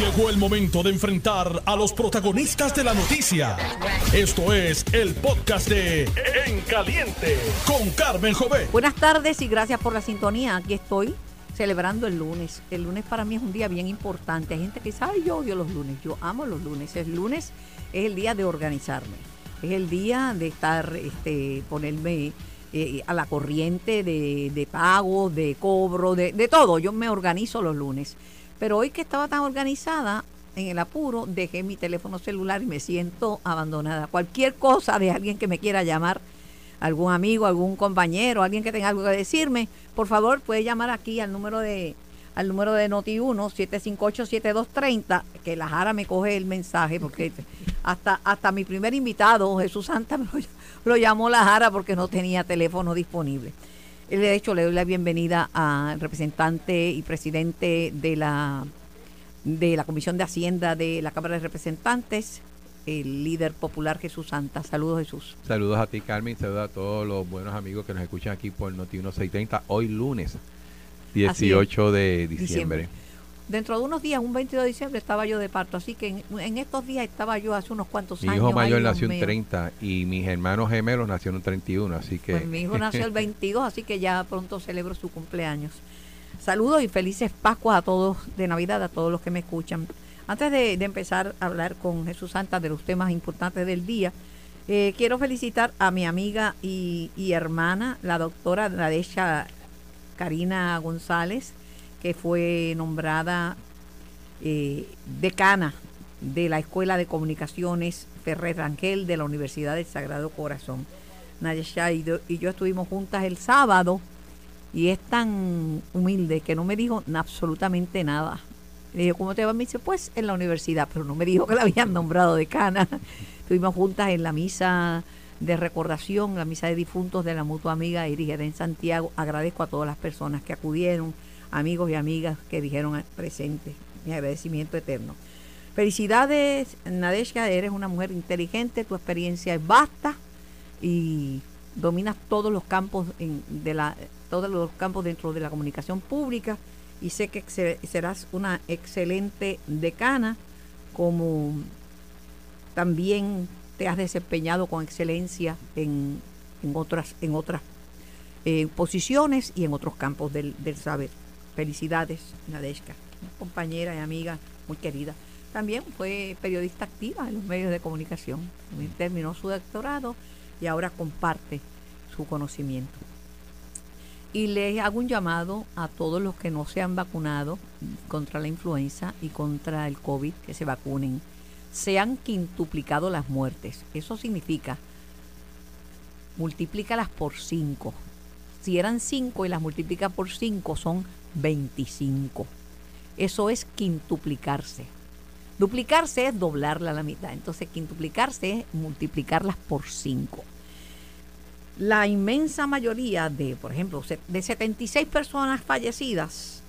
Llegó el momento de enfrentar a los protagonistas de la noticia. Esto es el podcast de En Caliente con Carmen Jovet. Buenas tardes y gracias por la sintonía. Aquí estoy celebrando el lunes. El lunes para mí es un día bien importante. Hay gente que dice, ay, yo odio los lunes. Yo amo los lunes. El lunes es el día de organizarme. Es el día de estar, este, ponerme eh, a la corriente de, de pago, de cobro, de todo. Yo me organizo los lunes. Pero hoy que estaba tan organizada, en el apuro, dejé mi teléfono celular y me siento abandonada. Cualquier cosa de alguien que me quiera llamar, algún amigo, algún compañero, alguien que tenga algo que decirme, por favor puede llamar aquí al número de al número de Noti1 758-7230, que la Jara me coge el mensaje, porque hasta, hasta mi primer invitado, Jesús Santa, me lo, lo llamó la Jara porque no tenía teléfono disponible. De hecho, le doy la bienvenida al representante y presidente de la, de la Comisión de Hacienda de la Cámara de Representantes, el líder popular Jesús Santa. Saludos, Jesús. Saludos a ti, Carmen. Saludos a todos los buenos amigos que nos escuchan aquí por Noti 1630. Hoy lunes, 18 de diciembre. diciembre. Dentro de unos días, un 22 de diciembre, estaba yo de parto. Así que en, en estos días estaba yo hace unos cuantos mi años. Mi hijo mayor ay, nació en mío. 30 y mis hermanos gemelos nacieron en 31. Así que. Pues mi hijo nació el 22, así que ya pronto celebro su cumpleaños. Saludos y felices Pascuas a todos de Navidad, a todos los que me escuchan. Antes de, de empezar a hablar con Jesús Santa de los temas importantes del día, eh, quiero felicitar a mi amiga y, y hermana, la doctora Nadesha Karina González, que fue nombrada eh, decana de la Escuela de Comunicaciones Ferrer Rangel de la Universidad del Sagrado Corazón. Nadesha y, yo estuvimos juntas el sábado y es tan humilde que no me dijo absolutamente nada. Le digo, ¿cómo te va? Me dice, pues en la universidad, pero no me dijo que la habían nombrado decana. Estuvimos juntas en la misa de recordación, la misa de difuntos de la mutua amiga Iris en Santiago. Agradezco a todas las personas que acudieron, amigos y amigas que dijeron presente. Mi agradecimiento eterno. Felicidades, Nadeshka, eres una mujer inteligente, tu experiencia es vasta y dominas todos los campos de la todos los campos dentro de la comunicación pública y sé que serás una excelente decana como también te has desempeñado con excelencia en, en otras en otras eh, posiciones y en otros campos del saber. Felicidades, Nadeshka, compañera y amiga muy querida. También fue periodista activa en los medios de comunicación. Terminó su doctorado y ahora comparte su conocimiento. Y les hago un llamado a todos los que no se han vacunado contra la influenza y contra el COVID, que se vacunen. Se han quintuplicado las muertes. Eso significa, multiplícalas por 5. Si eran 5 y las multiplicas por 5 son 25. Eso es quintuplicarse. Duplicarse es doblarla a la mitad. Entonces, quintuplicarse es multiplicarlas por 5 la inmensa mayoría de, por ejemplo, de 76 personas fallecidas,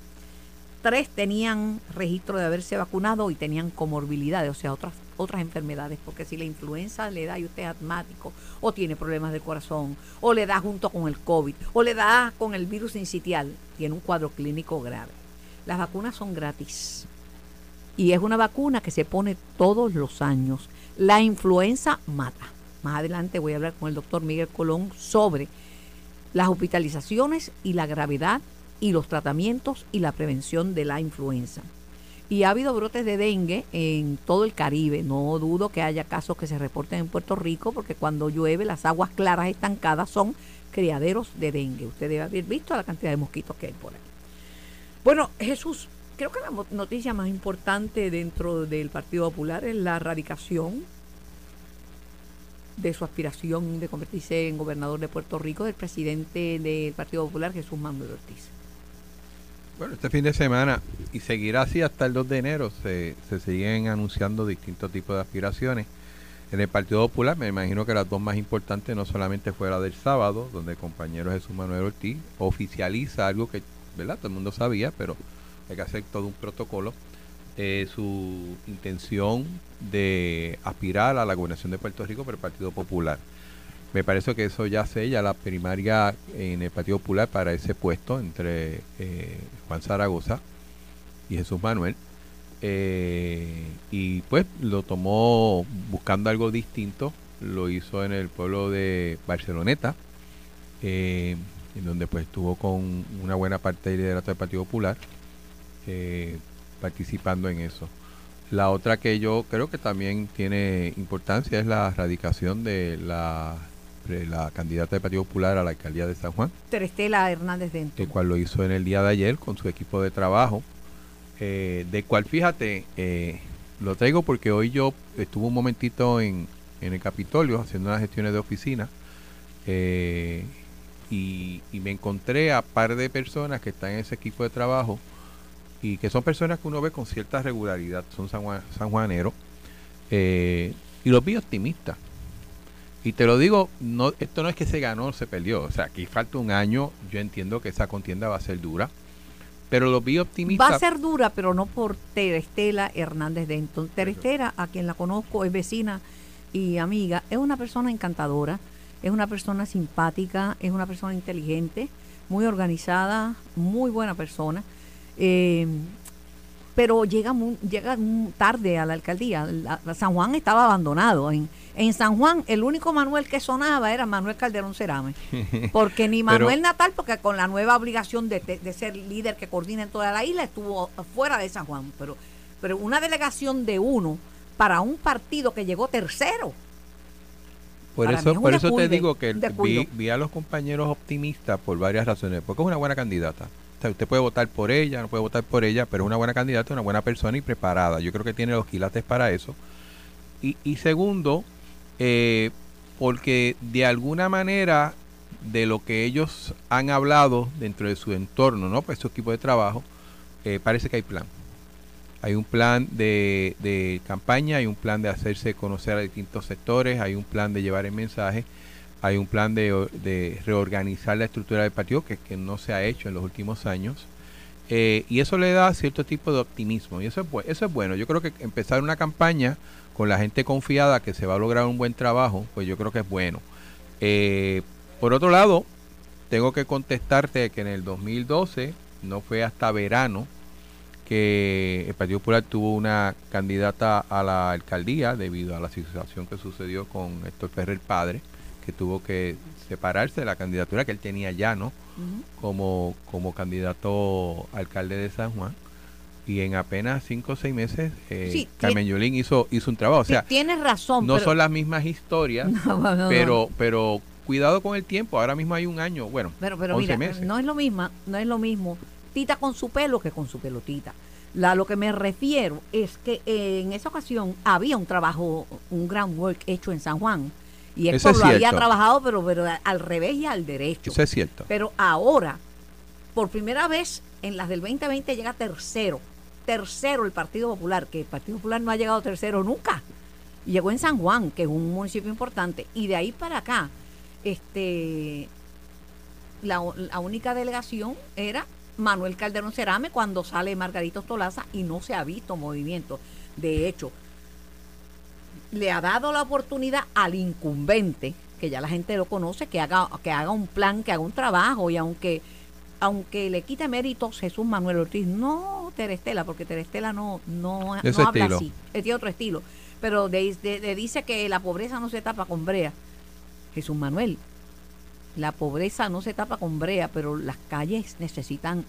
tres tenían registro de haberse vacunado y tenían comorbilidades, o sea, otras, otras enfermedades, porque si la influenza le da y usted es asmático, o tiene problemas del corazón, o le da junto con el COVID, o le da con el virus incitial, tiene un cuadro clínico grave. Las vacunas son gratis. Y es una vacuna que se pone todos los años. La influenza mata. Más adelante voy a hablar con el doctor Miguel Colón sobre las hospitalizaciones y la gravedad y los tratamientos y la prevención de la influenza. Y ha habido brotes de dengue en todo el Caribe. No dudo que haya casos que se reporten en Puerto Rico porque cuando llueve las aguas claras estancadas son criaderos de dengue. Usted debe haber visto la cantidad de mosquitos que hay por ahí. Bueno, Jesús, creo que la noticia más importante dentro del Partido Popular es la erradicación de su aspiración de convertirse en gobernador de Puerto Rico del presidente del Partido Popular, Jesús Manuel Ortiz. Bueno, este fin de semana, y seguirá así hasta el 2 de enero, se, se siguen anunciando distintos tipos de aspiraciones. En el Partido Popular, me imagino que las dos más importantes no solamente fue la del sábado, donde el compañero Jesús Manuel Ortiz oficializa algo que, ¿verdad? Todo el mundo sabía, pero hay que hacer todo un protocolo. Eh, su intención de aspirar a la gobernación de Puerto Rico por el Partido Popular. Me parece que eso ya sella la primaria en el Partido Popular para ese puesto entre eh, Juan Zaragoza y Jesús Manuel. eh, y pues lo tomó buscando algo distinto, lo hizo en el pueblo de Barceloneta, eh, en donde pues estuvo con una buena parte del liderato del Partido Popular participando en eso. La otra que yo creo que también tiene importancia es la radicación de la, la candidata del Partido Popular a la alcaldía de San Juan, Terestela Hernández el Dento. cual lo hizo en el día de ayer con su equipo de trabajo, eh, de cual fíjate, eh, lo traigo porque hoy yo estuve un momentito en, en el Capitolio haciendo unas gestiones de oficina eh, y, y me encontré a par de personas que están en ese equipo de trabajo y que son personas que uno ve con cierta regularidad, son sanjuan- sanjuaneros, eh, y los vi optimistas. Y te lo digo, no, esto no es que se ganó o se perdió, o sea, aquí falta un año, yo entiendo que esa contienda va a ser dura, pero los vi optimistas. Va a ser dura, pero no por Terestela Hernández Denton. Terestela, a quien la conozco, es vecina y amiga, es una persona encantadora, es una persona simpática, es una persona inteligente, muy organizada, muy buena persona. Eh, pero llega muy, llega tarde a la alcaldía. La San Juan estaba abandonado. En, en San Juan, el único Manuel que sonaba era Manuel Calderón Cerame. Porque ni Pero- Manuel Natal, porque con la nueva obligación de, de- de ser líder que coordina en toda la isla, estuvo fuera de San Juan. Pero, pero una delegación de uno para un partido que llegó tercero. Por Para eso, es por eso te digo que vi a los compañeros optimistas por varias razones. Porque es una buena candidata. O sea, usted puede votar por ella, no puede votar por ella, pero es una buena candidata, una buena persona y preparada. Yo creo que tiene los quilates para eso. Y, y segundo, eh, porque de alguna manera de lo que ellos han hablado dentro de su entorno, ¿no? Pues su equipo de trabajo, eh, parece que hay plan. Hay un plan de, campaña, hay un plan de hacerse conocer a distintos sectores, hay un plan de llevar el mensaje, hay un plan de, reorganizar la estructura del partido que no se ha hecho en los últimos años. Eh, y eso le da cierto tipo de optimismo y eso es, eso es bueno. Yo creo que empezar una campaña con la gente confiada que se va a lograr un buen trabajo, pues yo creo que es bueno. Eh, por otro lado, tengo que contestarte que en el 2012, no fue hasta verano, que el Partido Popular tuvo una candidata a la alcaldía debido a la situación que sucedió con Héctor Ferrer padre, que tuvo que separarse de la candidatura que él tenía ya, ¿no? Como, como candidato a alcalde de San Juan. Y en apenas cinco o seis meses, eh, Sí, Carmen Yulín hizo, hizo un trabajo. O sea, Tienes razón. no pero- son las mismas historias, No, no, no. pero, pero cuidado con el tiempo. Ahora mismo hay un año, bueno, Pero, pero 11 mira, meses. no es lo mismo, no es lo mismo Tita con su pelo que con su pelotita. La, lo que me refiero es que eh, en esa ocasión había un trabajo, un groundwork hecho en San Juan. Y Eso Héctor es lo había trabajado, pero, pero al revés y al derecho. eso es cierto. Pero ahora, por primera vez en las del 2020 llega tercero. Tercero el Partido Popular, que el Partido Popular no ha llegado tercero nunca. Y llegó en San Juan, que es un municipio importante. Y de ahí para acá, este la, la única delegación era Manuel Calderón Cerame cuando sale Margarito Tolaza y no se ha visto movimiento. De hecho, le ha dado la oportunidad al incumbente, que ya la gente lo conoce, que haga, que haga un plan, que haga un trabajo y aunque aunque le quite méritos Jesús Manuel Ortiz, no Terestela, porque Terestela no, no, habla estilo. así, tiene otro estilo, pero de- de- de- dice que la pobreza no se tapa con brea. Jesús Manuel, la pobreza no se tapa con brea, pero las calles necesitan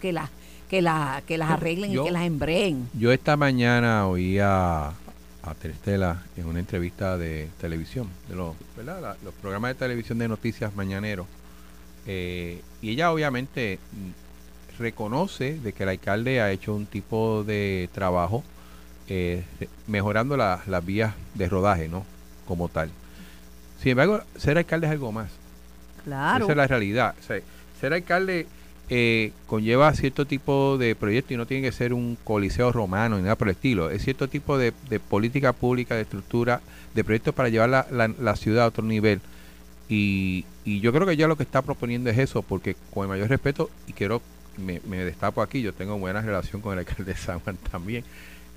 que las que la, que las arreglen yo- y que las embreen. Yo esta mañana oí a, a Terestela en una entrevista de televisión, de los, ¿verdad? La- los programas de televisión de noticias mañaneros, eh, y ella obviamente reconoce de que el alcalde ha hecho un tipo de trabajo eh, mejorando la- las vías de rodaje, ¿no? Como tal. Sin embargo, ser alcalde es algo más. Claro. Esa es la realidad. O sea, ser alcalde eh, conlleva cierto tipo de proyecto y no tiene que ser un coliseo romano ni nada por el estilo. Es cierto tipo de, política pública, de estructura, de proyectos para llevar la, la- ciudad a otro nivel. Y, y yo creo que ya lo que está proponiendo es eso, porque con el mayor respeto, y quiero, me, destapo aquí, yo tengo buena relación con el alcalde de San Juan también,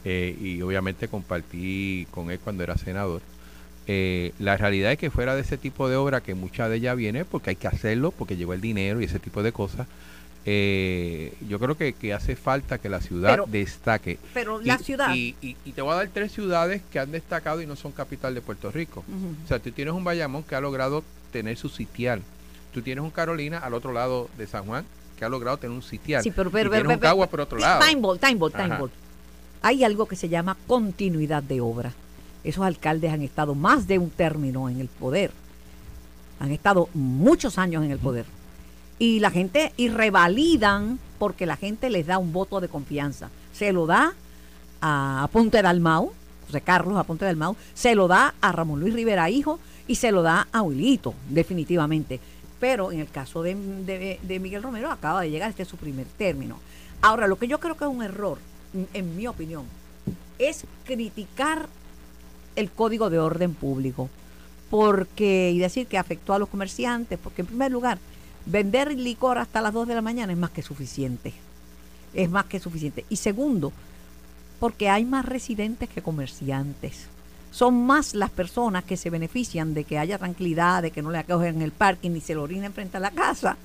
eh, y obviamente compartí con él cuando era senador. Eh, la realidad es que fuera de ese tipo de obra, que mucha de ella viene porque hay que hacerlo, porque llegó el dinero y ese tipo de cosas, eh, yo creo que, que hace falta que la ciudad Pero- destaque. Pero Y- la ciudad. Y, y- y te voy a dar tres ciudades que han destacado y no son capital de Puerto Rico. O sea, tú tienes un Bayamón que ha logrado tener su sitial. Tú tienes un Carolina al otro lado de San Juan que ha logrado tener un sitial. Sí, pero, y pero, tienes pero- un Cagua pero- por otro lado. Time ball, time ball, time Ajá. ball. Hay algo que se llama continuidad de obra. Esos alcaldes han estado más de un término en el poder. Han estado muchos años en el poder. Y la gente, y revalidan porque la gente les da un voto de confianza. Se lo da a Ponte Dalmau, José Carlos a Ponte Dalmau, se lo da a Ramón Luis Rivera Hijo y se lo da a Wilito, definitivamente. Pero en el caso de, de- Miguel Romero acaba de llegar, este es su primer término. Ahora, lo que yo creo que es un error, en- en mi opinión, es criticar el código de orden público porque y decir que afectó a los comerciantes, porque en primer lugar, vender licor hasta las 2 de la mañana es más que suficiente. Es más que suficiente. Y segundo, porque hay más residentes que comerciantes. Son más las personas que se benefician de que haya tranquilidad, de que no le acogen en el parking ni se lo orinen frente a la casa,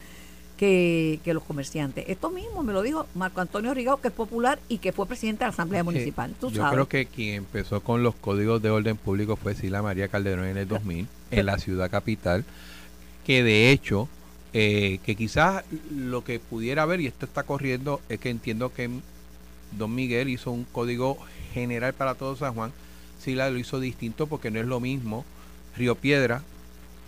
que, que los comerciantes. Esto mismo me lo dijo Marco Antonio Rigao, que es popular y que fue presidente de la Asamblea Sí, Municipal. Tú Yo sabes. creo que quien empezó con los códigos de orden público fue Sila María Calderón en el 2000, en la ciudad capital, que de hecho, eh, que quizás lo que pudiera haber, y esto está corriendo, es que entiendo que Don Miguel hizo un código general para todo San Juan, Sila lo hizo distinto porque no es lo mismo Río Piedra,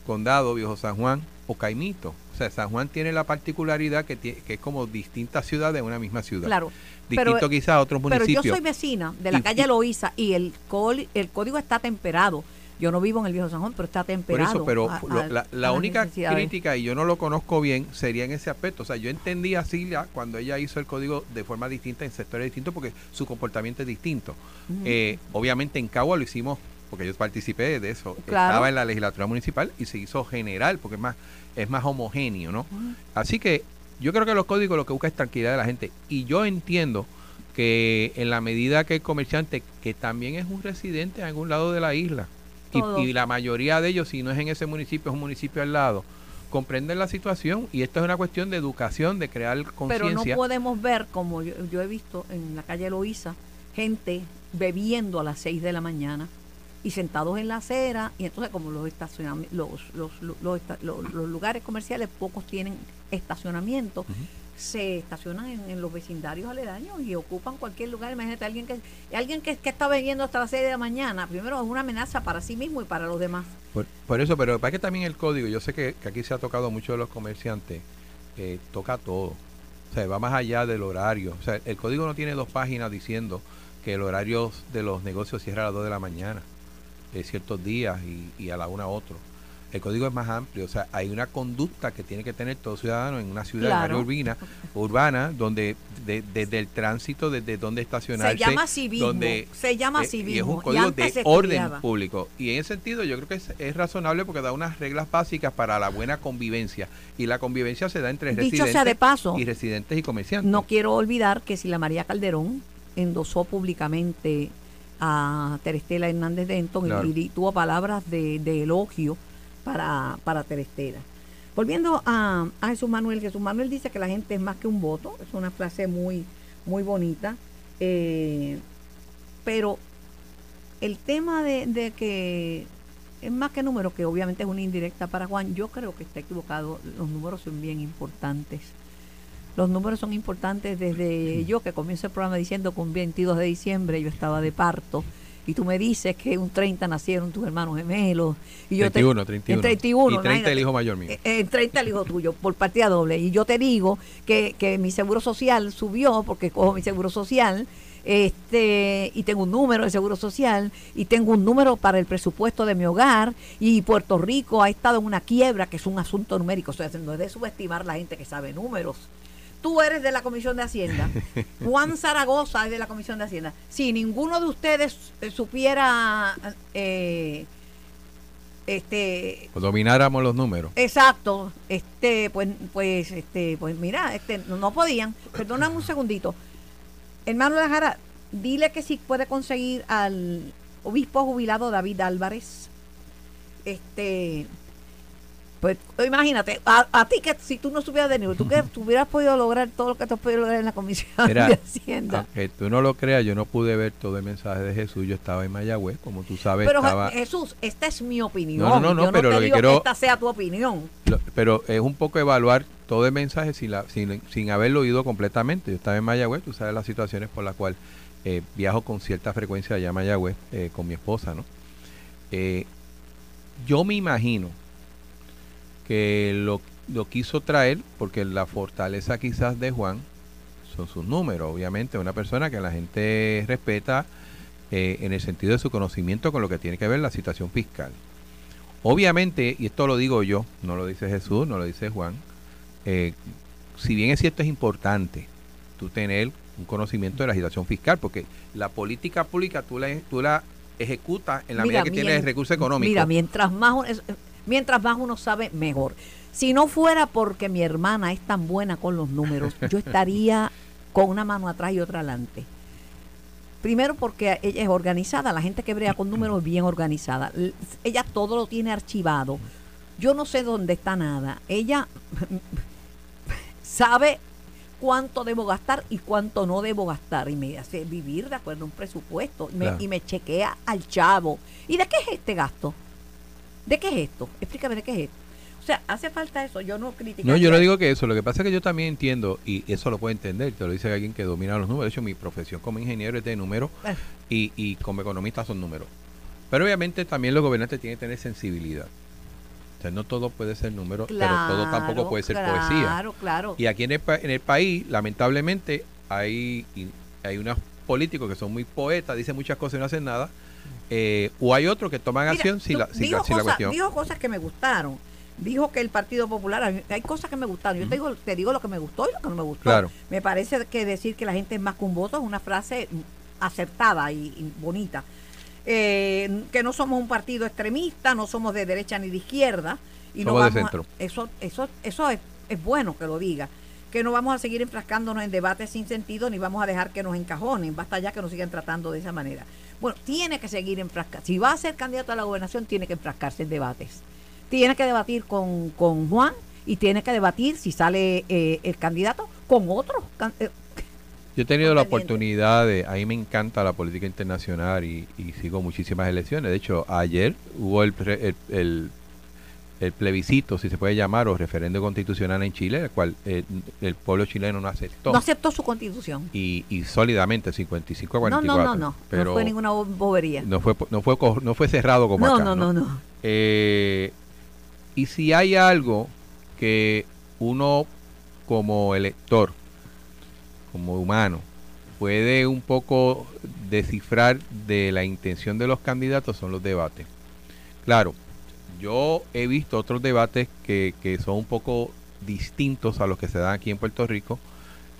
Condado, Viejo San Juan o Caimito. O sea, San Juan tiene la particularidad que, es como distintas ciudades de una misma ciudad. Claro. Distinto pero- quizás a otros Pero municipios. yo soy vecina de la Y- calle Loíza y el, col- el código está temperado. Yo no vivo en el Viejo San Juan, pero está Por temperado. eso, pero a- lo- a- la, única crítica, y yo no lo conozco bien, sería en ese aspecto. O sea, yo entendí a Silvia cuando ella hizo el código de forma distinta en sectores distintos porque su comportamiento es distinto. Eh, obviamente en Cagua lo hicimos, porque yo participé de eso. Claro. Estaba en la legislatura municipal y se hizo general porque es más, es más homogéneo, ¿no? Así que yo creo que los códigos lo que busca es tranquilidad de la gente. Y yo entiendo que en la medida que el comerciante, que también es un residente en algún lado de la isla, y, la mayoría de ellos, si no es en ese municipio, es un municipio al lado, comprenden la situación y esto es una cuestión de educación, de crear Pero no conciencia. podemos ver, como yo, yo he visto en la calle Loíza, gente bebiendo a las 6 de la mañana y sentados en la acera. Y entonces, como los, los, los, los, los lugares comerciales, pocos tienen estacionamiento. Se estacionan en, los vecindarios aledaños y ocupan cualquier lugar. Imagínate, alguien que alguien que, está bebiendo hasta las 6 de la mañana, primero es una amenaza para sí mismo y para los demás. Por, por eso, pero para que también el código, yo sé que, aquí se ha tocado mucho de los comerciantes, eh, toca todo. O sea, va más allá del horario. O sea, el código no tiene dos páginas diciendo que el horario de los negocios cierra a las 2 de la mañana, eh, ciertos días y, y a la una otro. El código es más amplio, o sea, hay una conducta que tiene que tener todo ciudadano en una ciudad, Claro. urbana, urbana donde de- desde el tránsito, desde dónde estacionarse, Se llama civismo. donde se llama eh, civismo. Y es un código de orden público. Y en ese sentido yo creo que es, es razonable porque da unas reglas básicas para la buena convivencia. Y la convivencia se da entre Dicho residentes sea de paso, y residentes y comerciantes. no quiero olvidar que si la María Calderón endosó públicamente a Terestela Hernández Denton y- tuvo palabras de, de elogio para, para Terestela. Volviendo a, a Jesús Manuel, Jesús Manuel dice que la gente es más que un voto, es una frase muy, muy bonita, eh, pero el tema de, de que es más que números, que obviamente es una indirecta para Juan, yo creo que está equivocado, los números son bien importantes. Los números son importantes desde yo que comienzo el programa diciendo que un 22 de diciembre yo estaba de parto y tú me dices que un 30 nacieron tus hermanos gemelos y yo te- 31, 31. en 31, Y 30 imagínate. el hijo mayor mío. eh, En 30 el hijo tuyo, por partida doble. Y yo te digo que, que mi seguro social subió, porque cojo mi seguro social, este y tengo un número de seguro social, y tengo un número para el presupuesto de mi hogar, y Puerto Rico ha estado en una quiebra, que es un asunto numérico. O sea, no es de subestimar la gente que sabe números. Tú eres de la Comisión de Hacienda. Juan Zaragoza es de la Comisión de Hacienda. Si ninguno de ustedes eh, supiera eh, este domináramos los números. Exacto, este, pues, pues, este, pues mira, este, no, podían. Perdóname un segundito. Hermano de Jara, dile que si puede conseguir al obispo jubilado David Álvarez, este, Pues imagínate, a, a ti que si tú no estuvieras de nivel, tú que tú hubieras podido lograr todo lo que tú has podido lograr en la Comisión Mira, de Hacienda. aunque tú no lo creas, yo no pude ver todo el mensaje de Jesús. Yo estaba en Mayagüez, como tú sabes, Pero estaba... Jesús, esta es mi opinión. No, no, no, Yo pero te lo que quiero- esta sea tu opinión. Lo- pero es un poco evaluar todo el mensaje sin, la, sin, sin haberlo oído completamente. Yo estaba en Mayagüez, tú sabes las situaciones por las cuales eh, viajo con cierta frecuencia allá a Mayagüez eh, con mi esposa, ¿no? Eh, yo me imagino que lo, lo quiso traer porque la fortaleza quizás de Juan son sus números. Obviamente, una persona que la gente respeta eh, en el sentido de su conocimiento con lo que tiene que ver la situación fiscal. Obviamente, y esto lo digo yo, no lo dice Jesús, no lo dice Juan, eh, si bien es cierto es importante tú tener un conocimiento de la situación fiscal, porque la política pública tú la, tú la ejecutas en la Mira, medida que tienes recursos económicos. Mira, mientras más, mientras más uno sabe, mejor. Si no fuera porque mi hermana es tan buena con los números, yo estaría con una mano atrás y otra adelante. Primero porque ella es organizada, la gente que brega con números es bien organizada. Ella todo lo tiene archivado. Yo no sé dónde está nada. Ella sabe cuánto debo gastar y cuánto no debo gastar y me hace vivir de acuerdo a un presupuesto Me- Claro. y me chequea al chavo. ¿Y de qué es este gasto? ¿De qué es esto? Explícame de qué es esto. O sea, hace falta eso. Yo no critico. No, yo no digo que eso. Lo que pasa es que yo también entiendo, y eso lo puedo entender, te lo dice alguien que domina los números. De hecho, mi profesión como ingeniero es de números y, y como economista son números. Pero obviamente también los gobernantes tienen que tener sensibilidad. O sea, no todo puede ser número, pero todo tampoco puede ser claro, poesía. Claro, claro. Y aquí en el, en el país, lamentablemente, hay, hay unos políticos que son muy poetas, dicen muchas cosas y no hacen nada. Eh, o hay otros que toman Mira, acción tú- la, sin dijo la, cosas- cuestión. Dijo cosas que me gustaron. Dijo que el Partido Popular, hay cosas que me gustaron. Yo te, digo, te digo lo que me gustó y lo que no me gustó. Claro. Me parece que decir que la gente es más que un voto es una frase acertada y, y bonita. Eh, que no somos un partido extremista, no somos de derecha ni de izquierda. Y no de vamos a- centro. eso eso, eso es, es bueno que lo diga. Que no vamos a seguir enfrascándonos en debates sin sentido ni vamos a dejar que nos encajonen. Basta ya que nos sigan tratando de esa manera. Bueno, tiene que seguir enfrascando. Si va a ser candidato a la gobernación, tiene que enfrascarse en debates. Tiene que debatir con, con Juan y tiene que debatir, si sale eh, el candidato, con otros. can- eh, Yo he tenido la oportunidad de, a mí me encanta la política internacional y, y sigo muchísimas elecciones. De hecho, ayer hubo el, pre- el, el- el plebiscito, si se puede llamar, o referendo constitucional en Chile, el cual eh, el pueblo chileno no aceptó. no aceptó su constitución. y, y sólidamente, 55 a No, 44. no, no, no. Pero no fue ninguna bo- bobería. no fue, no fue, no fue cerrado como No, acá. no, no, no. Eh, y si hay algo que uno como elector, como humano, puede un poco descifrar de la intención de los candidatos son los debates. Claro, yo he visto otros debates que, que son un poco distintos a los que se dan aquí en Puerto Rico,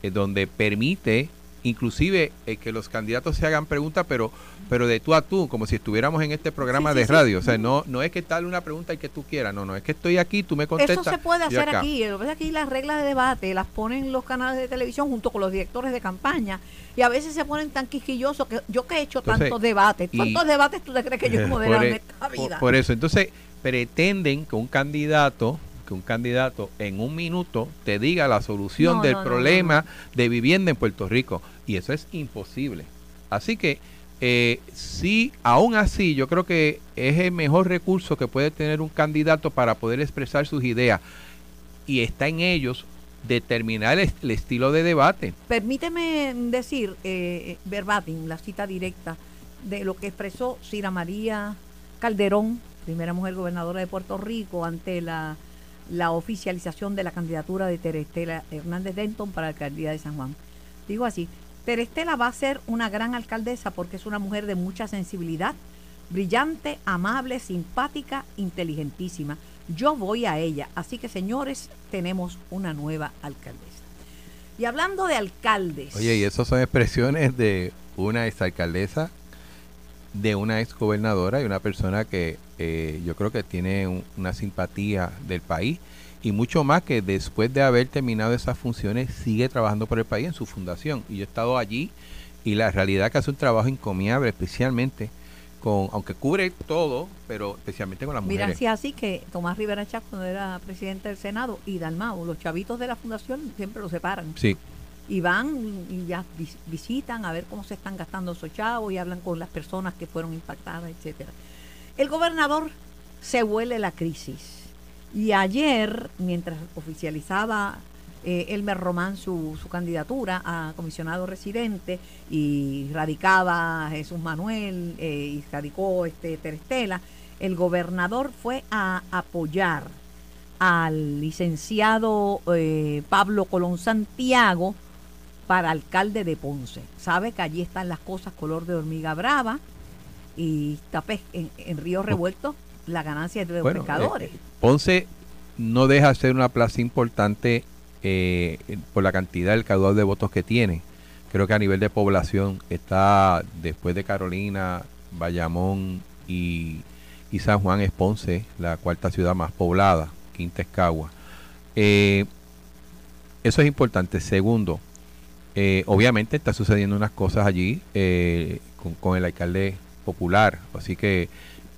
eh, donde permite inclusive eh, que los candidatos se hagan preguntas, pero pero de tú a tú, como si estuviéramos en este programa Sí, de sí. radio. O sea, no no es que tal una pregunta y que tú quieras, no, no, es que estoy aquí, tú me contestas. Eso se puede hacer acá. aquí. Lo que aquí las reglas de debate las ponen los canales de televisión junto con los directores de campaña y a veces se ponen tan quisquillosos que yo que he hecho Entonces, tantos debates, ¿cuántos debates tú te crees que yo he moderado en e- esta por- vida? por eso, entonces pretenden que un candidato que un candidato en un minuto te diga la solución No, del no, no, problema de vivienda en Puerto Rico y eso es imposible. Así que eh, sí, aún así, yo creo que es el mejor recurso que puede tener un candidato para poder expresar sus ideas y está en ellos determinar el, el estilo de debate. Permíteme decir, eh, verbatim, la cita directa de lo que expresó Cira María Calderón, primera mujer gobernadora de Puerto Rico, ante la, la oficialización de la candidatura de Terestela Hernández Denton para la alcaldía de San Juan. Digo así, Terestela va a ser una gran alcaldesa porque es una mujer de mucha sensibilidad, brillante, amable, simpática, inteligentísima. Yo voy a ella. Así que, señores, tenemos una nueva alcaldesa. Y hablando de alcaldes. Oye, y esas son expresiones de una exalcaldesa, de una exgobernadora y una persona que eh, yo creo que tiene un- una simpatía del país y mucho más que después de haber terminado esas funciones sigue trabajando por el país en su fundación. Y yo he estado allí y la realidad que hace un trabajo encomiable, especialmente con, aunque cubre todo, pero especialmente con las Mira, mujeres. si es así que Tomás Rivera Chávez, cuando era presidente del Senado, y Dalmau, los chavitos de la fundación siempre los separan. Sí, Y van y ya vis- visitan a ver cómo se están gastando esos chavos y hablan con las personas que fueron impactadas, etcétera. El gobernador se huele la crisis. Y ayer, mientras oficializaba eh, Elmer Román su, su candidatura a comisionado residente y radicaba Jesús Manuel eh, y radicó este Terestela, el gobernador fue a apoyar al licenciado eh, Pablo Colón Santiago para alcalde de Ponce. Sabe que allí están las cosas color de hormiga brava y está pes- en, en Río Revuelto la ganancia es de los Bueno, pescadores. eh, Ponce no deja de ser una plaza importante eh, por la cantidad del caudal de votos que tiene. Creo que a nivel de población está después de Carolina, Bayamón y, y San Juan es Ponce, la cuarta ciudad más poblada, quinta es Cagua. Eh, eso es importante. Segundo, eh, obviamente está sucediendo unas cosas allí eh, con, con el alcalde popular, así que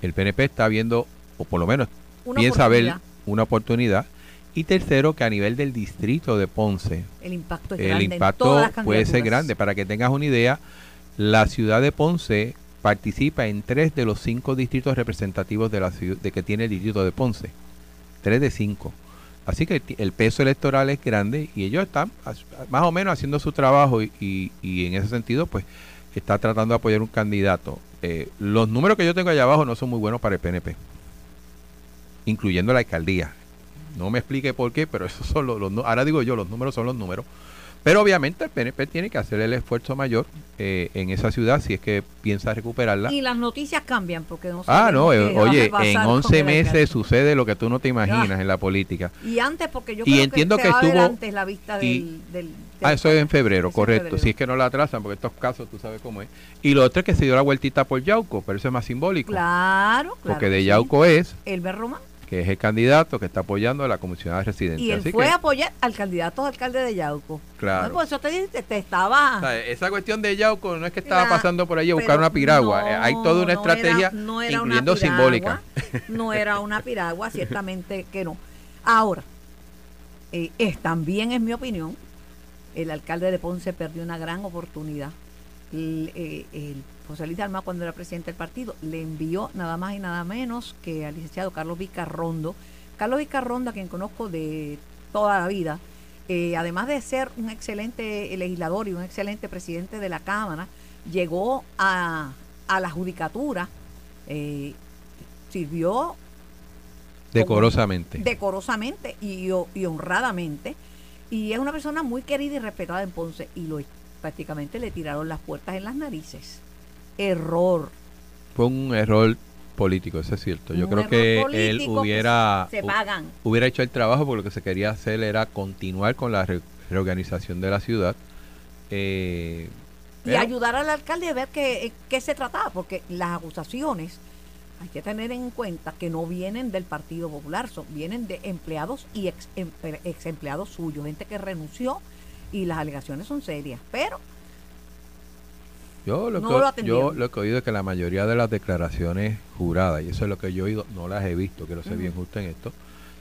el PNP está viendo, o por lo menos Una piensa ver una oportunidad. Y tercero, que a nivel del distrito de Ponce, El impacto es el grande impacto puede ser grande. Para que tengas una idea, la ciudad de Ponce participa en tres de los cinco distritos representativos de la ciudad, de que tiene el distrito de Ponce. Tres de cinco. Así que el peso electoral es grande y ellos están más o menos haciendo su trabajo y, en ese sentido, pues, está tratando de apoyar un candidato. Eh, los números que yo tengo allá abajo no son muy buenos para el PNP, incluyendo la alcaldía. No me explique por qué, pero esos son los, los ahora digo yo, los números son los números. Pero obviamente el PNP tiene que hacer el esfuerzo mayor eh, en esa ciudad si es que piensa recuperarla. Y las noticias cambian porque no Ah, no, eh, oye, en con 11 el meses sucede lo que tú no te imaginas en la política. Y antes, porque yo Y creo entiendo que, que estuvo- antes la vista y- del, del, Ah, eso es en febrero, en correcto. febrero. Si es que no la atrasan, porque estos casos tú sabes cómo es. Y lo otro es que se dio la vueltita por Yauco, pero eso es más simbólico. Claro, claro. porque que de sí. Yauco es Elber Román. Que es el candidato que está apoyando a la comisionada residente. Y él Así fue que, a apoyar al candidato alcalde de Yauco. Claro. No, por eso te, dije, te estaba. o sea, esa cuestión de Yauco no es que estaba pasando por ahí a buscar una piragua. no, Hay toda una no estrategia, era- no era una piragua, simbólica. No era una piragua, ciertamente que no. Ahora, eh, es, también es mi opinión, el alcalde de Ponce perdió una gran oportunidad. El, eh, el José Luis Alma, cuando era presidente del partido, le envió nada más y nada menos que al licenciado Carlos Vicarrondo. Carlos Vicarrondo, a quien conozco de toda la vida, eh, además de ser un excelente legislador y un excelente presidente de la Cámara, llegó a, a la judicatura, eh, sirvió Decorosamente. decorosamente y honradamente, y es una persona muy querida y respetada en Ponce, y lo prácticamente le tiraron las puertas en las narices. Error. Fue un error político, eso es cierto. Yo Un creo que él que hubiera, Se hu- pagan. hubiera hecho el trabajo porque lo que se quería hacer era continuar con la re- reorganización de la ciudad. Eh, y pero- ayudar al alcalde a ver qué, qué se trataba, porque las acusaciones hay que tener en cuenta que no vienen del Partido Popular, son, vienen de empleados y ex, em- ex empleados suyos, gente que renunció y las alegaciones son serias, pero Yo lo, No que, lo yo lo que he oído es que la mayoría de las declaraciones juradas, y eso es lo que yo he oído, no las he visto, quiero ser Ujú. bien justo en esto,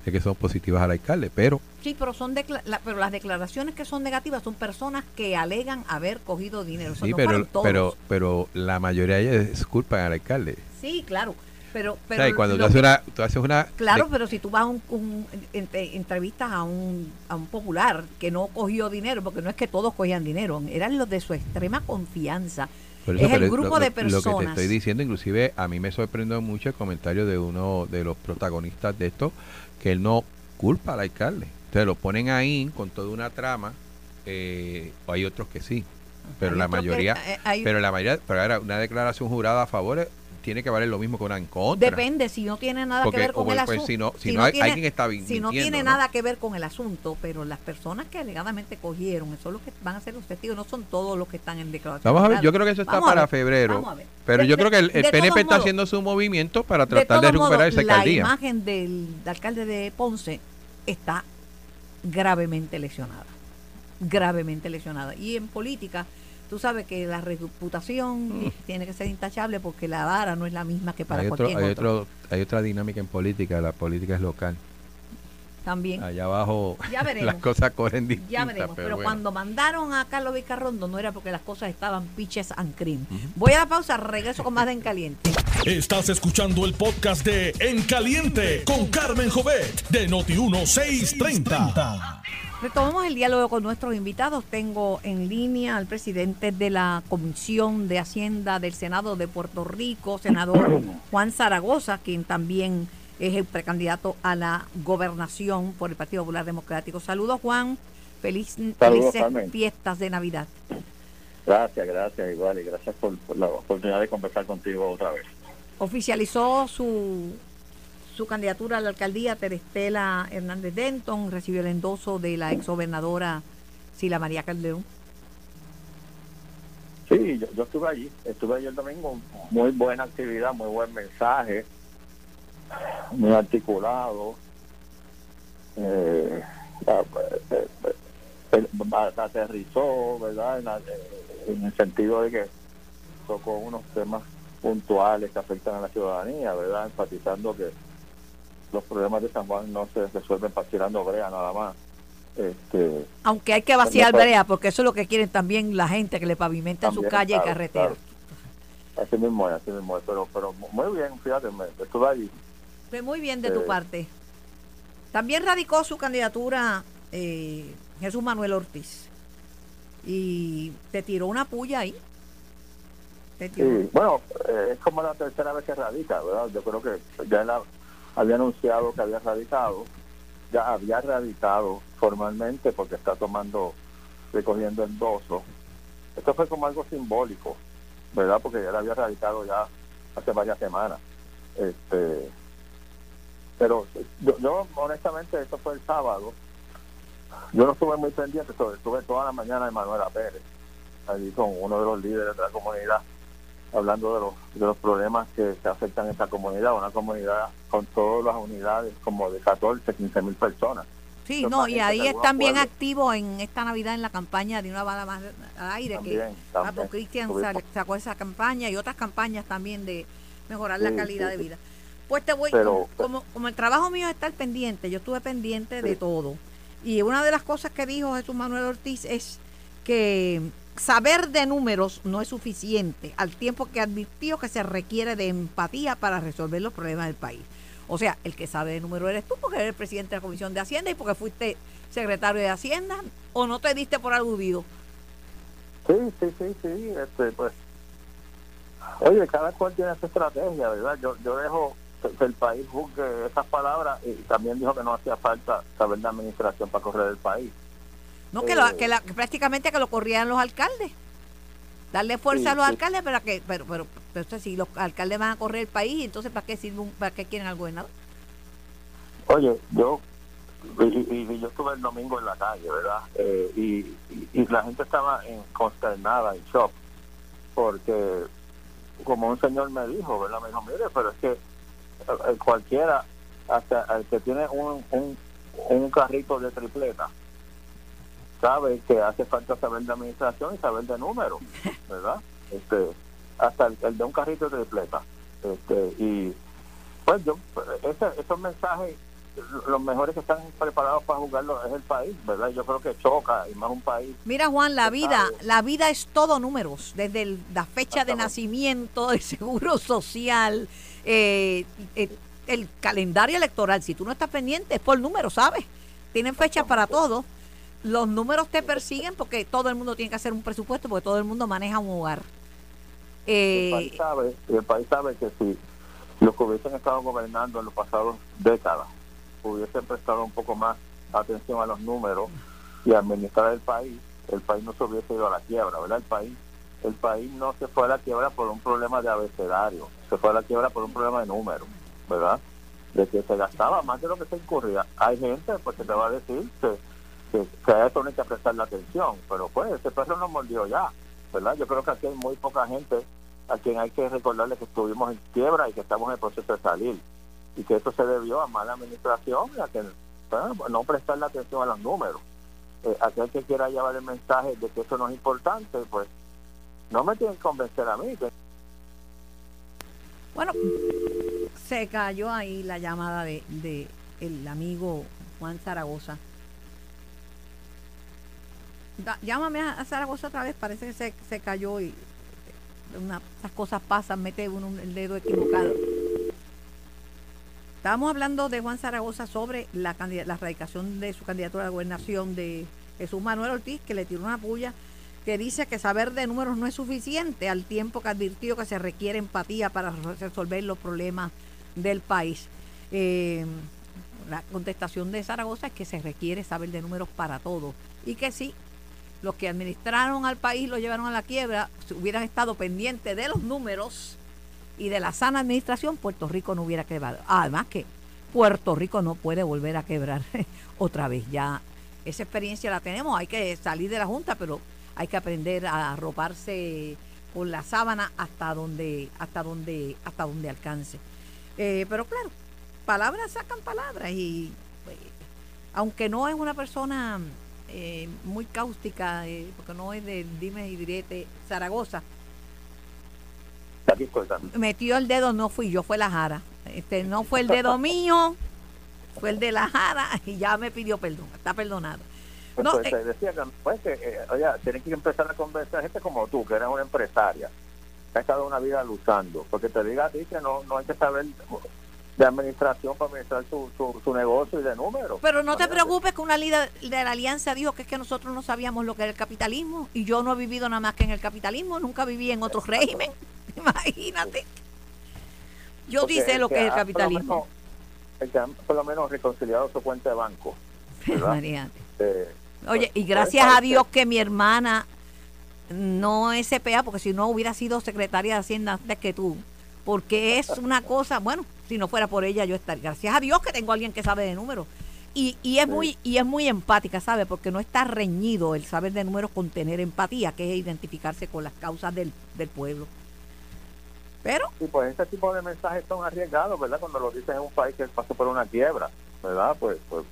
es que son positivas al alcalde, pero sí, pero son la- pero las declaraciones que son negativas son personas que alegan haber cogido dinero, sí, no pero, pero pero la mayoría de ellas disculpan al alcalde. sí, claro, pero O pero sea, cuando tú haces una, tú haces una Claro, de- pero si tú vas a un, un- ent- entrevistas a un, a un popular que no cogió dinero, porque no es que todos cogían dinero, eran los de su extrema confianza. es el grupo lo- de lo- Lo que te personas. estoy diciendo, inclusive a mí me sorprendió mucho el comentario de uno de los protagonistas de esto, que él no culpa al alcalde. Entonces lo ponen ahí con toda una trama, eh, o hay otros que sí, pero Hay la que- mayoría, eh, hay- pero la mayoría, pero ahora una declaración jurada a favor tiene que valer lo mismo que una en contra. Depende, si no tiene nada Porque, que ver con el pues, asunto. si no, si no hay, alguien está si no tiene ¿no? nada que ver con el asunto, pero las personas que alegadamente cogieron, esos son los que van a ser los testigos, no son todos los que están en declaración. Vamos a ver, yo creo que eso está Vamos para ver, febrero. Pero De- yo creo que el, el PNP está modos, haciendo su movimiento para tratar de, recuperar modos, esa alcaldía. La imagen del alcalde de Ponce está gravemente lesionada. Gravemente lesionada. Y en política Tú sabes que la reputación tiene que ser intachable porque la vara no es la misma que para hay, otro, cualquier hay, otro. otro- hay otra dinámica en política, la política es local. También. Allá abajo Ya veremos. las cosas corren distintas. Ya veremos, pero, bueno. cuando mandaron a Carlos Vicarrondo no era porque las cosas estaban pitches and cream. Voy a la pausa, regreso con más de En Caliente. Estás escuchando el podcast de En Caliente con Carmen Jovet de Noti1630. Retomamos el diálogo con nuestros invitados. Tengo en línea al presidente de la Comisión de Hacienda del Senado de Puerto Rico, senador Juan Zaragoza, quien también es el precandidato a la gobernación por el Partido Popular Democrático. Saludos, Juan. Feliz, Saludos, felices Carmen. fiestas de Navidad. Gracias, gracias, igual, y gracias por, por la oportunidad de conversar contigo otra vez. Oficializó su, su candidatura a la alcaldía Terestela Hernández Denton, recibió el endoso de la exgobernadora Sila María Calderón. Sí, yo, yo estuve allí, estuve allí el domingo, muy buena actividad, muy buen mensaje, muy articulado. Eh, eh, eh, eh, aterrizó, ¿verdad? En, la- en el sentido de que tocó unos temas puntuales que afectan a la ciudadanía, ¿verdad? Enfatizando que los problemas de San Juan no se resuelven tirando brea nada más. Este, Aunque hay que vaciar brea, porque eso es lo que quieren también la gente, que le pavimenten su También, calle y claro, carretera. claro. Así mismo es, así mismo es, pero, pero muy bien, fíjate, me, estuve allí. Muy bien de tu parte. También radicó su candidatura eh, Jesús Manuel Ortiz. Y te tiró una puya ahí. Te tiró. Sí, bueno, eh, es como la tercera vez que radica, ¿verdad? Yo creo que ya él ha- había anunciado que había radicado, ya había radicado formalmente porque está tomando, recogiendo endoso. Esto fue como algo simbólico, ¿verdad? Porque ya él había radicado ya hace varias semanas. Este, pero yo, yo, honestamente, esto fue el sábado. Yo no estuve muy pendiente, sobre- estuve toda la mañana en Manuela Pérez, allí con uno de los líderes de la comunidad, hablando de los, de los problemas que, que afectan a esta comunidad, una comunidad con todas las unidades, como de 14, 15 mil personas. Sí, no, y ahí que están bien pueblos. activos en esta Navidad en la campaña de una bala más al aire que También, Papo también. Cristian Tuvimos- sal- sacó esa campaña y otras campañas también de mejorar la calidad sí, de sí. Pues te voy, Pero- como, como, el trabajo mío es estar pendiente, yo estuve pendiente de todo. Y una de las cosas que dijo Jesús Manuel Ortiz es que saber de números no es suficiente, al tiempo que advirtió que se requiere de empatía para resolver los problemas del país. O sea, el que sabe de números eres tú porque eres el presidente de la Comisión de Hacienda y porque fuiste secretario de Hacienda o no te diste por aludido. Sí, sí, sí, sí, este, pues. Oye, cada cual tiene su estrategia, ¿verdad? Yo, yo dejo el país juzgue esas palabras y también dijo que no hacía falta saber de administración para correr el país. No, que, lo- Eh. que, la- que prácticamente que lo corrieran los alcaldes. Darle fuerza Sí, a los sí. alcaldes, pero que, pero, pero, pero entonces, si los alcaldes van a correr el país, entonces ¿para qué sirve un, para qué quieren al gobernador? Oye, yo y, y- y yo estuve el domingo en la calle, ¿verdad? Eh, y, y- la gente estaba en, consternada, en shock, porque como un señor me dijo, ¿verdad? Me dijo, mire, pero es que cualquiera, hasta el que tiene un, un, un carrito de tripleta, sabe que hace falta saber de administración y saber de números, ¿verdad? Este, hasta el, el de un carrito de tripleta. Este, y pues yo, ese- esos mensajes, los mejores que están preparados para jugarlo es el país, ¿verdad? Yo creo que choca, y más un país. Mira, Juan, la vida, la vida es todo números, desde el- la fecha de nacimiento, el seguro social, eh, eh, el calendario electoral. Si tú no estás pendiente, es por números, ¿sabes? Tienen fechas para todo. Los números te persiguen porque todo el mundo tiene que hacer un presupuesto, porque todo el mundo maneja un hogar. El Eh, país sabe, el país sabe que si los que hubiesen estado gobernando en los pasados décadas hubiesen prestado un poco más atención a los números y administrar el país, el país no se hubiese ido a la quiebra, ¿verdad? El país, el país no se fue a la quiebra por un problema de abecedario, se fue a la quiebra por un problema de números, ¿verdad? De que se gastaba más de lo que se incurría. Hay gente pues que te va a decir que, que, que a eso no hay que prestarle atención, pero pues ese perro nos mordió ya, ¿verdad? Yo creo que aquí hay muy poca gente a quien hay que recordarle que estuvimos en quiebra y que estamos en el proceso de salir y que eso se debió a mala administración y a que no prestarle atención a los números. Eh, aquel que quiera llevar el mensaje de que eso no es importante, pues no me tienen que convencer a mí. Bueno, se cayó ahí la llamada de, de el amigo Juan Zaragoza. Llámame a, Zaragoza otra vez, parece que se, se cayó y una, esas cosas pasan, mete uno el dedo equivocado. Estábamos hablando de Juan Zaragoza sobre la, la erradicación de su candidatura a la gobernación de Jesús Manuel Ortiz, que le tiró una puya que dice que saber de números no es suficiente, al tiempo que advirtió que se requiere empatía para re- resolver los problemas del país. Eh, la contestación de Zaragoza es que se requiere saber de números para todo y que sí, los que administraron al país lo llevaron a la quiebra, si hubieran estado pendientes de los números y de la sana administración, Puerto Rico no hubiera quebrado. Además que Puerto Rico no puede volver a quebrar otra vez. Ya esa experiencia la tenemos, hay que salir de la Junta, pero hay que aprender a arroparse con la sábana hasta donde, hasta donde, hasta donde alcance. Eh, pero claro, palabras sacan palabras y eh, aunque no es una persona eh, muy cáustica, eh, porque no es del dime y direte Zaragoza, metió el dedo, no fui yo, fue la Jara. Este, no fue el dedo mío, fue el de la Jara y ya me pidió perdón, está perdonado. Pues, No, pues, eh, te decía que, pues, que eh, oye, tienes que empezar a convencer a gente como tú, que eres una empresaria, que ha estado una vida luchando, porque te diga a ti que no, no hay que saber de administración para administrar su, su, su negocio y de números. Pero no te preocupes que una líder de la alianza dijo que es que nosotros no sabíamos lo que era el capitalismo y yo no he vivido nada más que en el capitalismo, nunca viví en otro régimen. Imagínate. Yo Porque el lo que es el ha, por lo capitalismo. menos- el que ha por lo menos reconciliado su cuenta de banco. Imagínate. Eh, Oye, y pues, gracias parece- a Dios que mi hermana no es CPA, porque si no hubiera sido secretaria de Hacienda antes que tú. Porque es una cosa, bueno, si no fuera por ella yo estaría. Gracias a Dios que tengo a alguien que sabe de números. Y, y es muy y es muy empática, ¿sabe? Porque no está reñido el saber de números con tener empatía, que es identificarse con las causas del, del pueblo. Pero, Y pues ese tipo de mensajes son arriesgados, ¿verdad? Cuando lo dicen en un país que pasó por una quiebra, ¿verdad? Pues, pues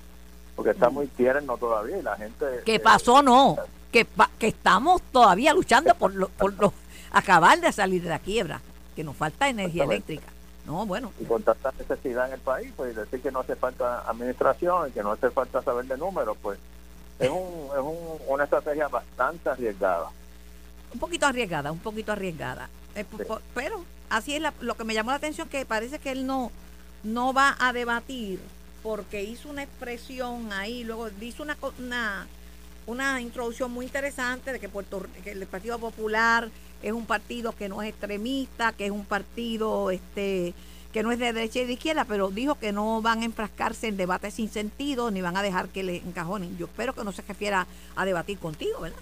porque está muy tierno todavía y la gente... ¿qué eh, pasó? No. Que, pa- que estamos todavía luchando por, lo, por lo- acabar de salir de la quiebra. Que nos falta energía eléctrica. No, bueno. y con tanta necesidad en el país, pues decir que no hace falta administración y que no hace falta saber de números, pues es, un, es un- una estrategia bastante arriesgada. un poquito arriesgada, un poquito arriesgada. Eh, Sí. pero así es la- lo que me llamó la atención, que parece que él no, no va a debatir porque hizo una expresión ahí, luego hizo una, una, una introducción muy interesante de que, Puerto, que el Partido Popular es un partido que no es extremista, que es un partido este que no es de derecha y de izquierda, pero dijo que no van a enfrascarse en debates sin sentido ni van a dejar que le encajonen. Yo espero que no se refiera a debatir contigo, ¿verdad?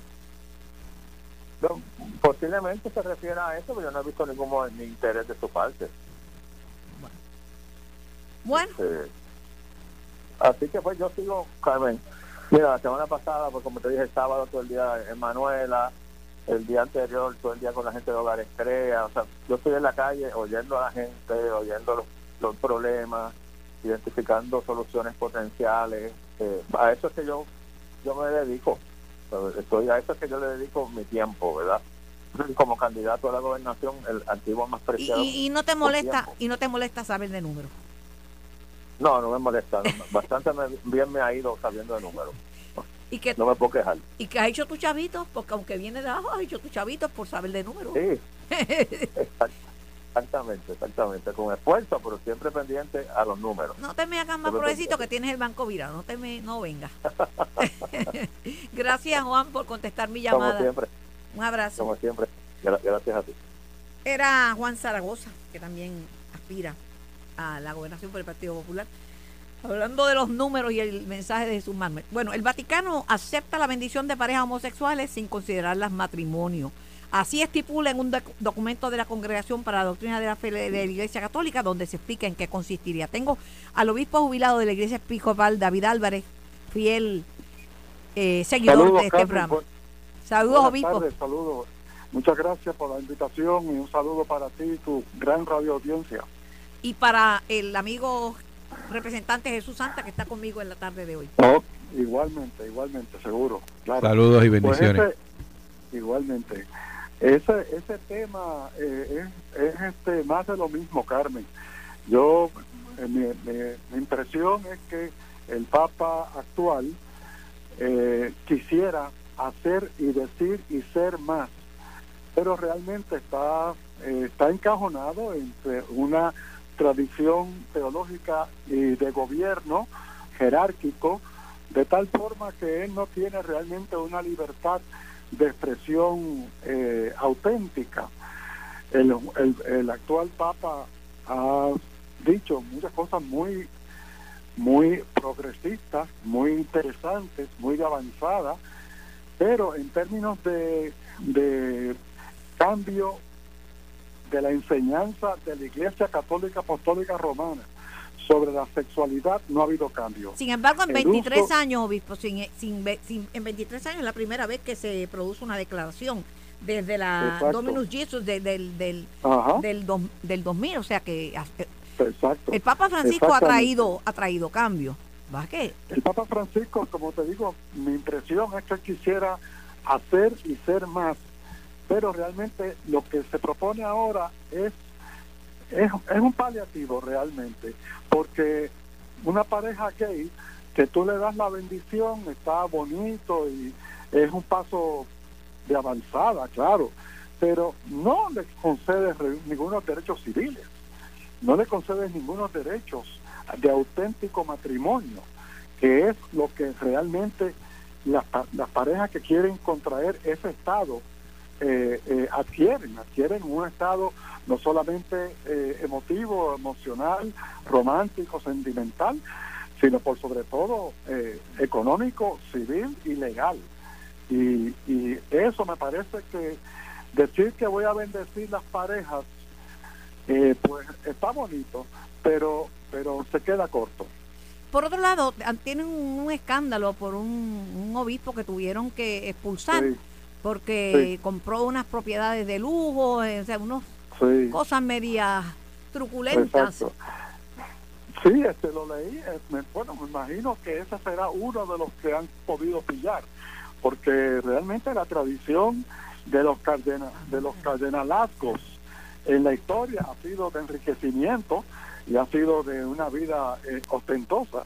No, posiblemente se refiere a eso, pero yo no he visto ningún interés de su parte. Bueno, Eh, así que pues yo sigo, Carmen. Mira, la semana pasada, pues como te dije, el sábado todo el día en Manuela, el día anterior todo el día con la gente de Hogares Crea. O sea, yo estoy en la calle oyendo a la gente, oyendo los, los problemas, identificando soluciones potenciales. Eh, a eso es que yo, yo me dedico. Estoy a eso es que yo le dedico mi tiempo, ¿verdad? Como candidato a la gobernación, el activo más preciado. y- y no te molesta y no te molesta saber de números. No, no me molesta. bastante bien me ha ido sabiendo de números. Y que, No me puedo quejar. y que has hecho tus chavitos, porque aunque viene de abajo, has hecho tus chavitos por saber de números. Sí, exact- exactamente, exactamente. Con esfuerzo, pero siempre pendiente a los números. No te me hagas más provecito que tienes el banco virado, no te me, no venga. Gracias Juan por contestar mi Como llamada. siempre, Un abrazo. como siempre. Gra- Gracias a ti. Era Juan Zaragoza, que también aspira a la gobernación por el Partido Popular. Hablando de los números y el mensaje de Jesús Manuel. Bueno, el Vaticano acepta la bendición de parejas homosexuales sin considerarlas matrimonio. Así estipula en un doc- documento de la Congregación para la Doctrina de la Fe de la Iglesia Católica, donde se explica en qué consistiría. Tengo al obispo jubilado de la Iglesia Episcopal, David Álvarez, fiel eh, seguidor de este Carmen, programa. bu- Saludos, obispo. tardes, saludos. Muchas gracias por la invitación y un saludo para ti y tu gran radio audiencia. Y para el amigo representante Jesús Santa, que está conmigo en la tarde de hoy. Oh, igualmente, igualmente, seguro. Claro. Saludos y Pues bendiciones. este- igualmente. ese ese tema eh, es, es, este más de lo mismo, Carmen. Yo eh, mi, mi, impresión es que el Papa actual eh, quisiera hacer y decir y ser más, pero realmente está está encajonado entre una tradición teológica y de gobierno jerárquico, de tal forma que él no tiene realmente una libertad de expresión eh, auténtica. El, actual Papa ha dicho muchas cosas muy, muy progresistas, muy interesantes, muy avanzadas, pero en términos de, de cambio de la enseñanza de la Iglesia Católica Apostólica Romana sobre la sexualidad no ha habido cambio. Sin embargo, en 23 años, obispo, sin, sin, en 23 años es la primera vez que se produce una declaración desde la Dominus Jesus del, del, del, del, 2000, o sea que Exacto. el Papa Francisco ha traído ha traído cambio. ¿Va qué? El Papa Francisco, como te digo, mi impresión es que quisiera hacer y ser más pero realmente lo que se propone ahora es, es, un paliativo realmente, porque una pareja gay, que tú le das la bendición, está bonito y es un paso de avanzada, claro, pero no le concedes ningunos derechos civiles, no le concedes ningunos derechos de auténtico matrimonio, que es lo que realmente las, las parejas que quieren contraer ese estado eh, eh, adquieren, adquieren un estado no solamente eh, emotivo, emocional, romántico, sentimental, sino por sobre todo eh, económico, civil y legal. Y, y eso me parece que decir que voy a bendecir las parejas, pues está bonito, pero, pero se queda corto. Por otro lado, tienen un escándalo por un, obispo que tuvieron que expulsar porque compró unas propiedades de lujo, eh, o sea, unas cosas medias truculentas. Sí, este lo leí, eh, bueno, me imagino que ese será uno de los que han podido pillar, porque realmente la tradición de los cardena, de los cardenalazgos en la historia ha sido de enriquecimiento y ha sido de una vida eh, ostentosa.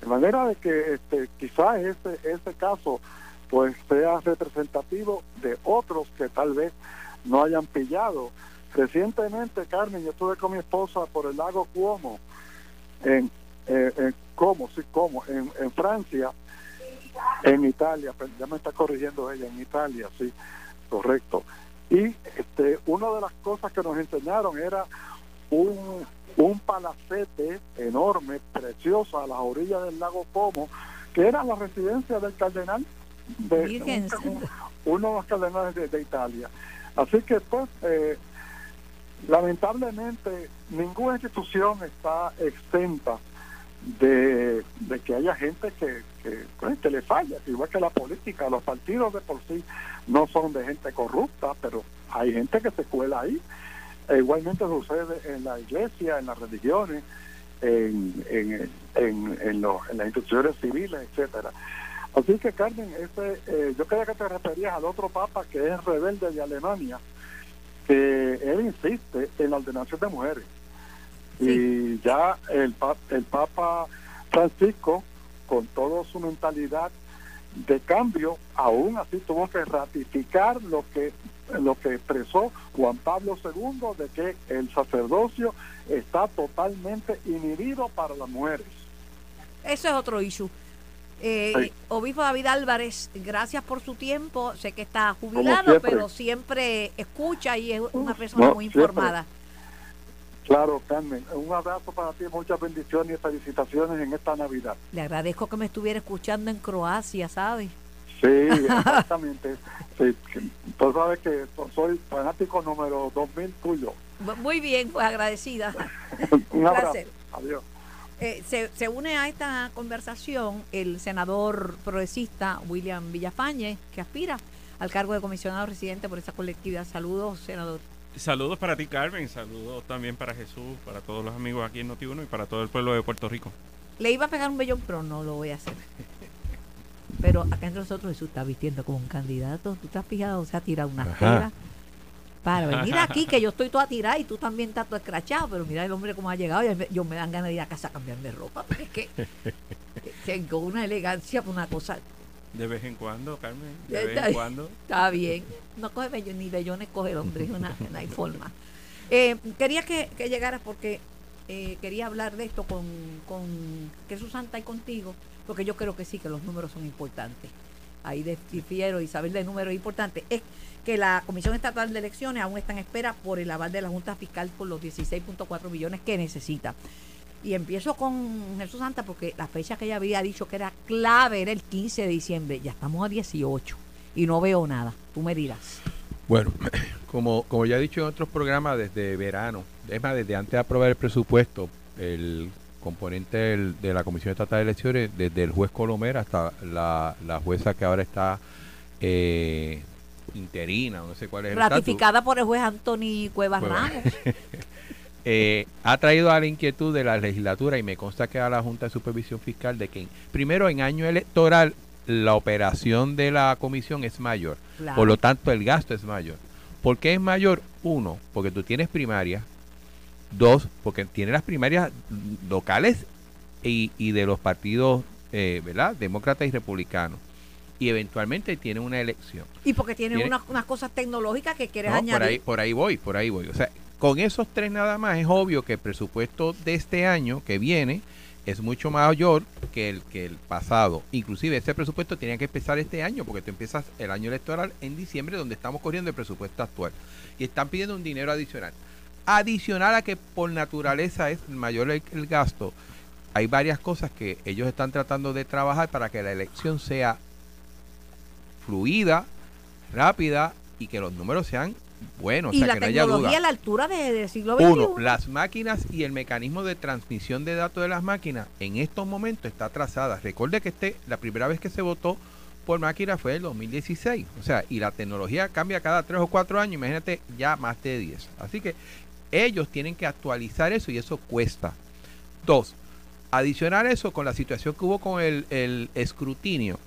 De manera de que este, quizás este, este caso pues sea representativo de otros que tal vez no hayan pillado. Recientemente, Carmen, yo estuve con mi esposa por el lago Cuomo, en, eh, en Como, sí, Como, en, en Francia, en Italia, ya me está corrigiendo ella, en Italia, sí, correcto. Y este, una de las cosas que nos enseñaron era un, un palacete enorme, precioso, a las orillas del lago Como, que era la residencia del cardenal de uno de los cardenales de, Italia. Así que pues eh, lamentablemente ninguna institución está exenta de, que haya gente que, que, pues, le falla, igual que la política, los partidos de por sí no son de gente corrupta, pero hay gente que se cuela ahí. E igualmente sucede en la iglesia, en las religiones, en, en, en, en, en las instituciones civiles, etcétera. Así que Carmen, ese, eh, yo creía que te referías al otro papa que es rebelde de Alemania, que él insiste en la ordenación de mujeres. Y ya el, el Papa Francisco, con toda su mentalidad de cambio, aún así tuvo que ratificar lo que lo que expresó Juan Pablo II de que el sacerdocio está totalmente inhibido para las mujeres. Eso es otro issue. Eh, Obispo David Álvarez, gracias por su tiempo. Sé que está jubilado, pero siempre escucha y es una persona muy informada. Claro, Carmen. Un abrazo para ti, muchas bendiciones y felicitaciones en esta Navidad. Le agradezco que me estuviera escuchando en Croacia, ¿sabes? Sí, exactamente. sí, tú sabes que soy fanático número 2000 tuyo. Muy bien, pues agradecida. Un abrazo. Adiós. Eh, se, se, une a esta conversación el senador progresista William Villafañe, que aspira al cargo de comisionado residente por esa colectividad. Saludos, senador. Saludos para ti, Carmen. Saludos también para Jesús, para todos los amigos aquí en Notiuno y para todo el pueblo de Puerto Rico. Le iba a pegar un bellón, pero no lo voy a hacer. Pero acá entre nosotros Jesús está vistiendo como un candidato. ¿Tú te has fijado? Se ha tirado una tela para venir aquí, que yo estoy toda tirada y tú también estás todo escrachado, pero mira el hombre cómo ha llegado y yo me dan ganas de ir a casa a cambiar de ropa, porque es que tengo una elegancia, una cosa de vez en cuando, Carmen. De vez en cuando. Está bien. No coge bello, ni bellones coge el hombre. Una, no hay forma. Eh, quería que, que llegaras porque eh, quería hablar de esto con, con Jesús Santa y contigo, porque yo creo que sí, que los números son importantes. Ahí difiero y saber de números es importante. Es que la Comisión Estatal de Elecciones aún está en espera por el aval de la Junta Fiscal por los 16.4 millones que necesita. Y empiezo con Jesús Santa porque la fecha que ella había dicho que era clave era el 15 de diciembre. Ya estamos a 18 y no veo nada. Tú me dirás. Bueno, como, como ya he dicho en otros programas desde verano, es más, desde antes de aprobar el presupuesto, el componente de la Comisión Estatal de Elecciones, desde el juez Colomera hasta la, la jueza que ahora está eh, interina, no sé cuál es Ratificada por el juez Anthony Cuevas Ramos. Eh, ha traído a la inquietud de la legislatura y me consta que a la Junta de Supervisión Fiscal de que primero en año electoral la operación de la comisión es mayor, por lo tanto el gasto es mayor. ¿Por qué es mayor? Uno, porque tú tienes primarias. Dos, porque tienes las primarias locales y, de los partidos, eh, ¿verdad? Demócratas y republicanos y eventualmente tiene una elección. Y porque tiene, unas, cosas tecnológicas que quieres añadir. Por ahí, por ahí voy, por ahí voy. O sea, con esos tres nada más es obvio que el presupuesto de este año que viene es mucho mayor que el que el pasado. Inclusive ese presupuesto tenía que empezar este año porque tú empiezas el año electoral en diciembre donde estamos corriendo el presupuesto actual. Y están pidiendo un dinero adicional. Adicional a que por naturaleza es mayor el, el gasto, hay varias cosas que ellos están tratando de trabajar para que la elección sea fluida, rápida y que los números sean bueno, y o la que no haya duda. a la altura del siglo XXI. Uno, las máquinas y el mecanismo de transmisión de datos de las máquinas en estos momentos está atrasada. Recuerde que este, la primera vez que se votó por máquina fue el 2016. O sea, y la tecnología cambia cada tres o cuatro años. Imagínate ya más de 10. Así que ellos tienen que actualizar eso y eso cuesta. Dos, adicionar eso con la situación que hubo con el, el escrutinio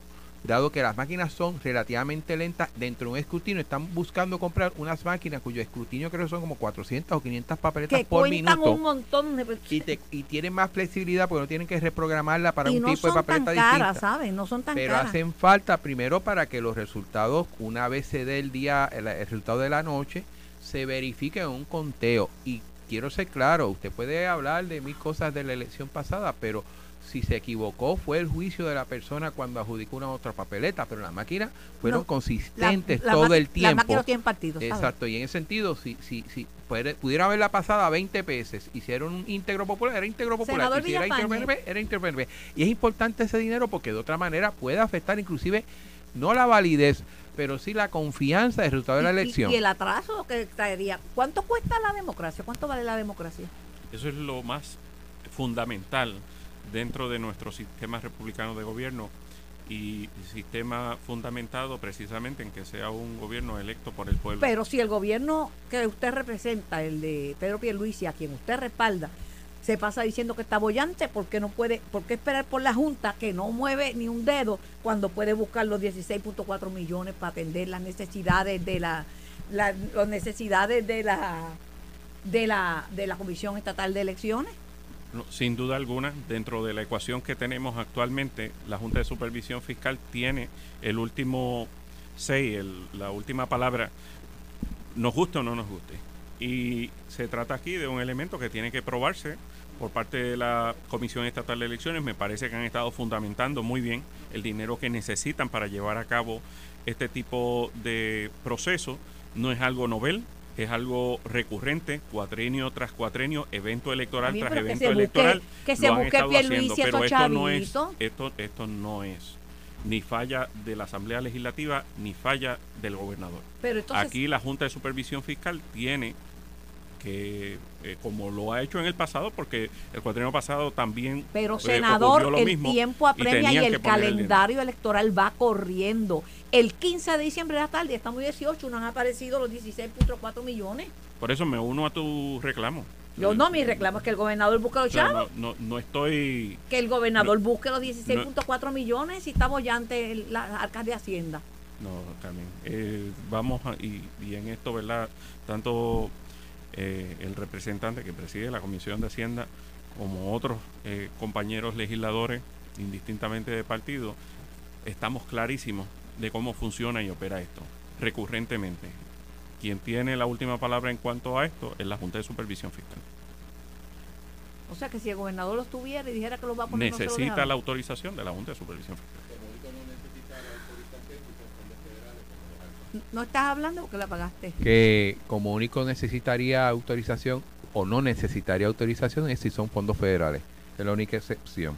dado que las máquinas son relativamente lentas dentro de un escrutinio, están buscando comprar unas máquinas cuyo escrutinio creo que son como 400 o 500 papeletas por minuto. un montón de... y, tienen más flexibilidad porque no tienen que reprogramarla para un tipo de papeleta tan caras, ¿sabes? No son tan Pero hacen falta primero para que los resultados, una vez se dé el día, el, resultado de la noche, se verifique un conteo. Y quiero ser claro, usted puede hablar de mil cosas de la elección pasada, pero si se equivocó fue el juicio de la persona cuando adjudicó una otra papeleta, pero las máquinas fueron consistentes todo el tiempo. Las máquinas tienen partidos. Exacto, y en ese sentido, si, si, si pudiera haberla pasada a 20 veces, hicieron un íntegro popular, era íntegro popular, y si era íntegro era íntegro Y es importante ese dinero porque de otra manera puede afectar inclusive no la validez, pero sí la confianza del resultado de la elección. Y, el atraso que traería. ¿Cuánto cuesta la democracia? ¿Cuánto vale la democracia? Eso es lo más fundamental dentro de nuestro sistema republicano de gobierno y sistema fundamentado precisamente en que sea un gobierno electo por el pueblo. Pero si el gobierno que usted representa, el de Pedro Pierluisi, a quien usted respalda, se pasa diciendo que está bollante, ¿por qué no puede, por qué esperar por la Junta que no mueve ni un dedo cuando puede buscar los 16.4 millones para atender las necesidades de la, las necesidades de la de la de la Comisión Estatal de Elecciones? sin duda alguna, dentro de la ecuación que tenemos actualmente, la Junta de Supervisión Fiscal tiene el último say, la última palabra, nos guste o no nos guste. Y se trata aquí de un elemento que tiene que probarse por parte de la Comisión Estatal de Elecciones. Me parece que han estado fundamentando muy bien el dinero que necesitan para llevar a cabo este tipo de proceso. No es algo novel, es algo recurrente, cuatrenio tras cuatrenio, evento electoral tras evento electoral. Que se busque haciendo, pero esto no es esto esto no es ni falla de la Asamblea Legislativa ni falla del gobernador. Pero Aquí la Junta de Supervisión Fiscal tiene que eh, como lo ha hecho en el pasado, porque el cuatrienio pasado también. Pero, eh, senador, el tiempo apremia y, el calendario electoral va corriendo. El 15 de diciembre de la tarde, estamos 18, nos han aparecido los 16.4 millones. Por eso me uno a tu reclamo. Yo no, mi reclamo es que el gobernador busque los chavos. No, no, estoy. Que el gobernador busque los 16.4 millones y estamos ya ante las arcas de Hacienda. No, Carmen. Eh, vamos a, y, y en esto, ¿verdad? Tanto eh, el representante que preside la Comisión de Hacienda como otros eh, compañeros legisladores, indistintamente de partido, estamos clarísimos de cómo funciona y opera esto recurrentemente. Quien tiene la última palabra en cuanto a esto es la Junta de Supervisión Fiscal. O sea que si el gobernador lo tuviera y dijera que lo va a poner, Necesita la autorización de la Junta de Supervisión Fiscal. No estás hablando porque la pagaste. Que como único necesitaría autorización o no necesitaría autorización es si son fondos federales. Es la única excepción.